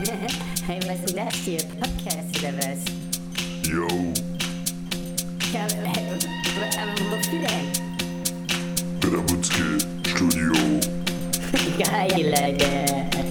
Hey, was last year podcast of was? Yo. Gramutske Studio. Geil, Alter.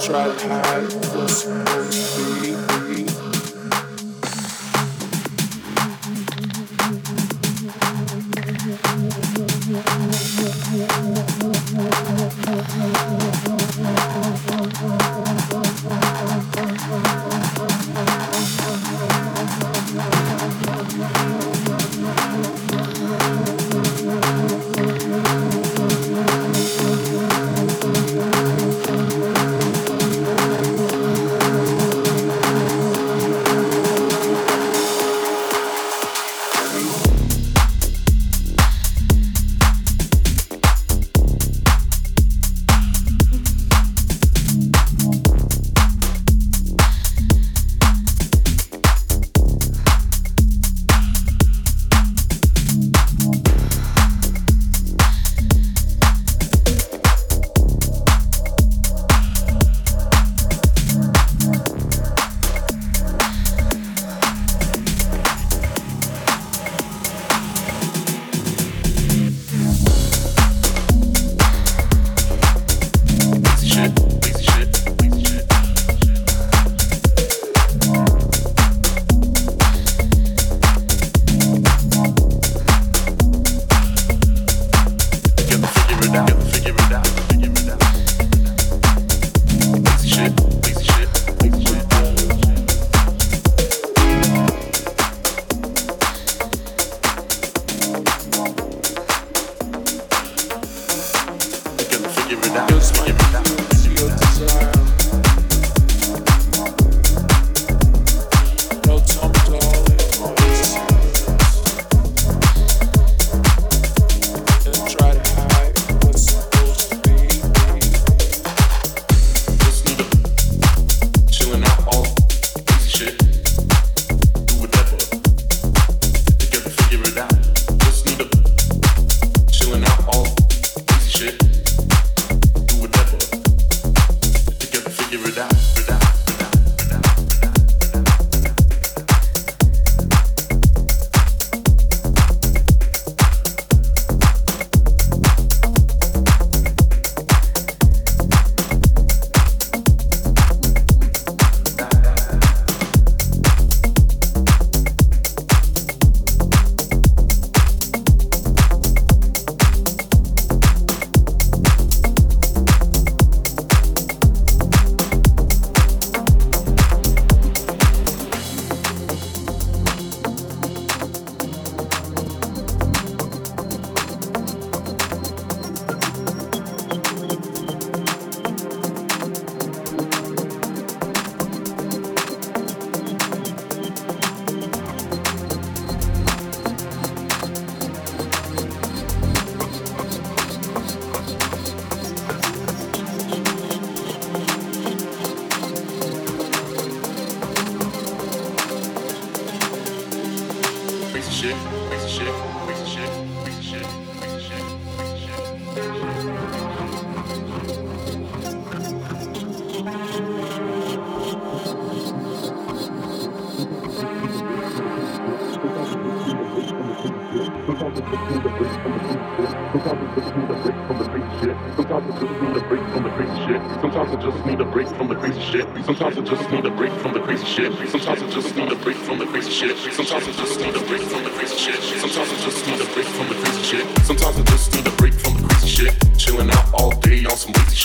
Try to hide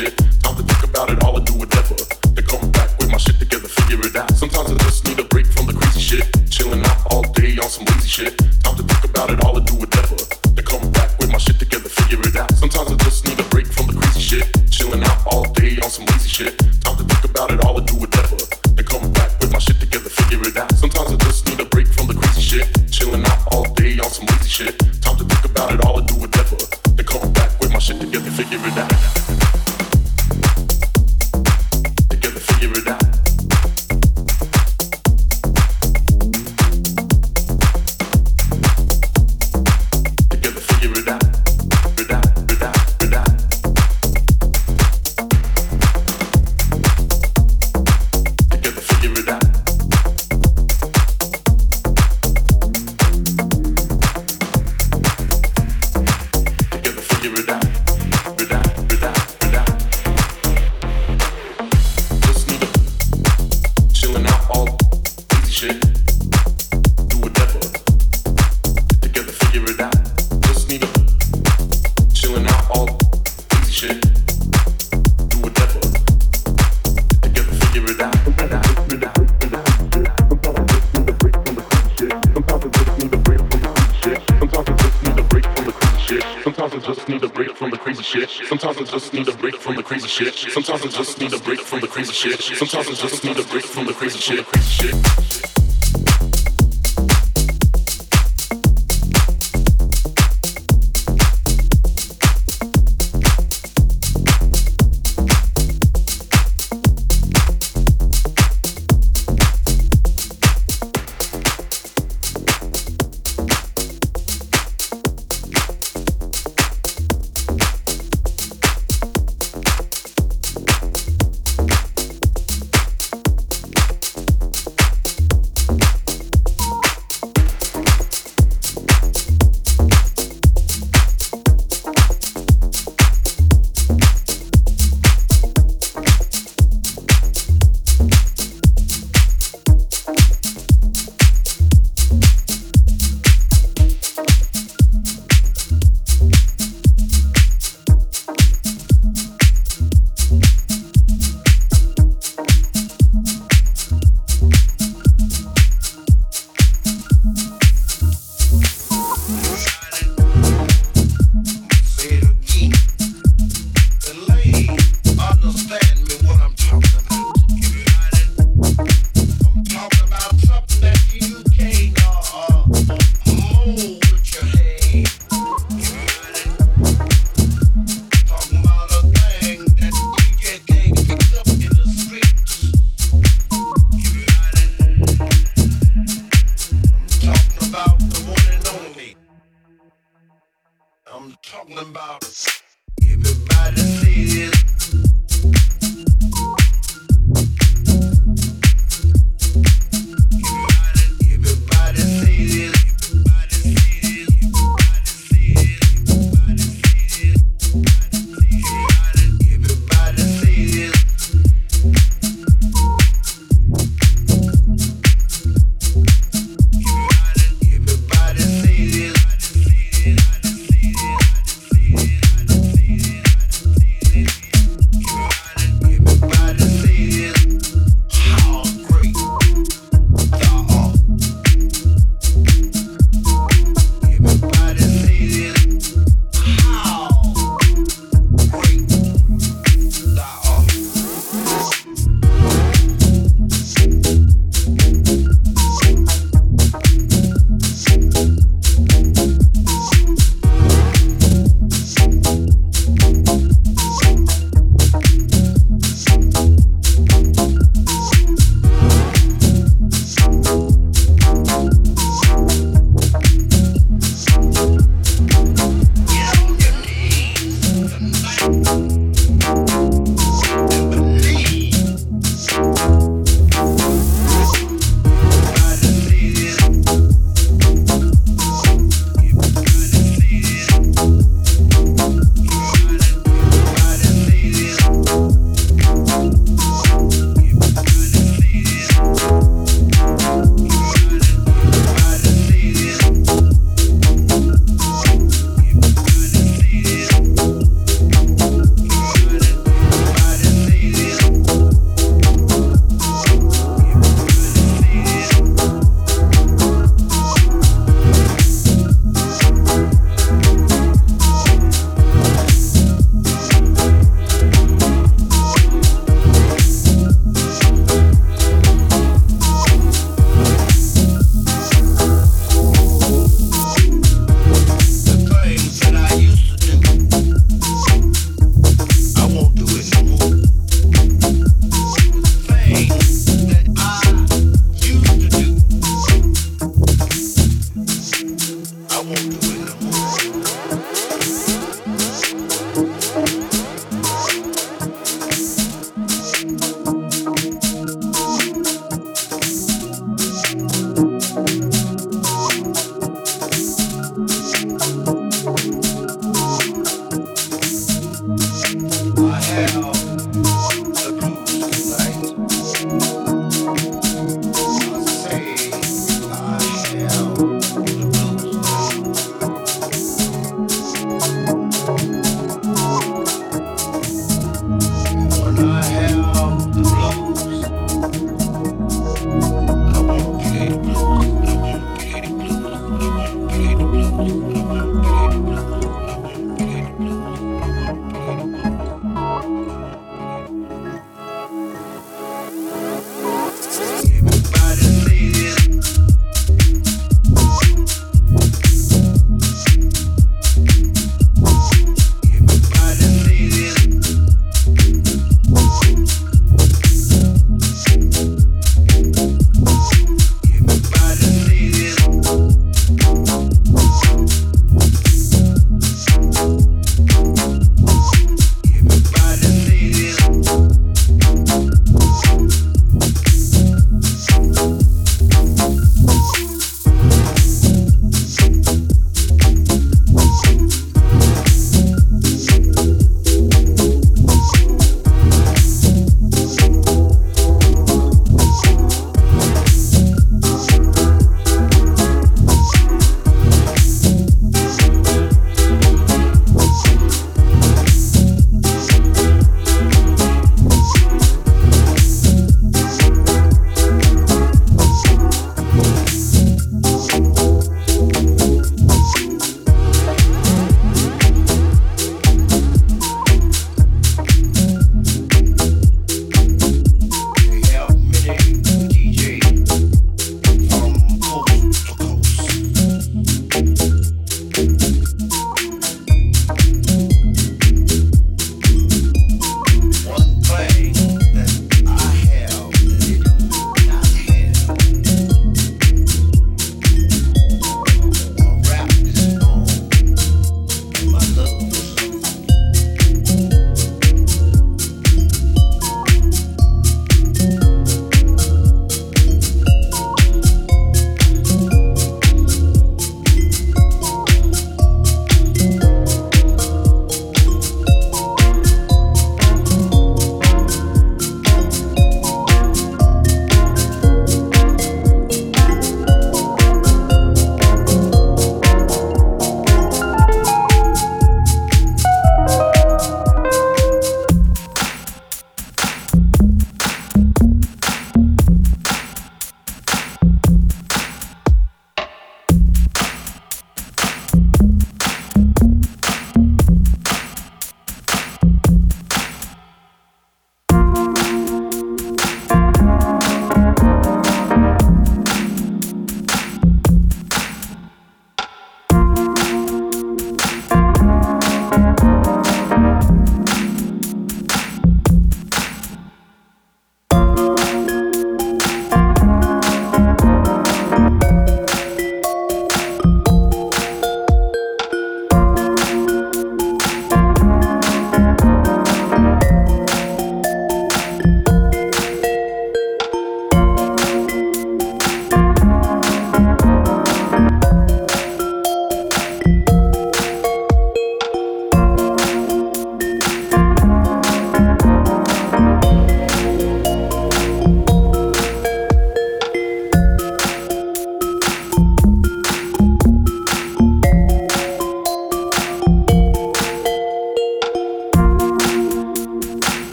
shit. Sometimes I just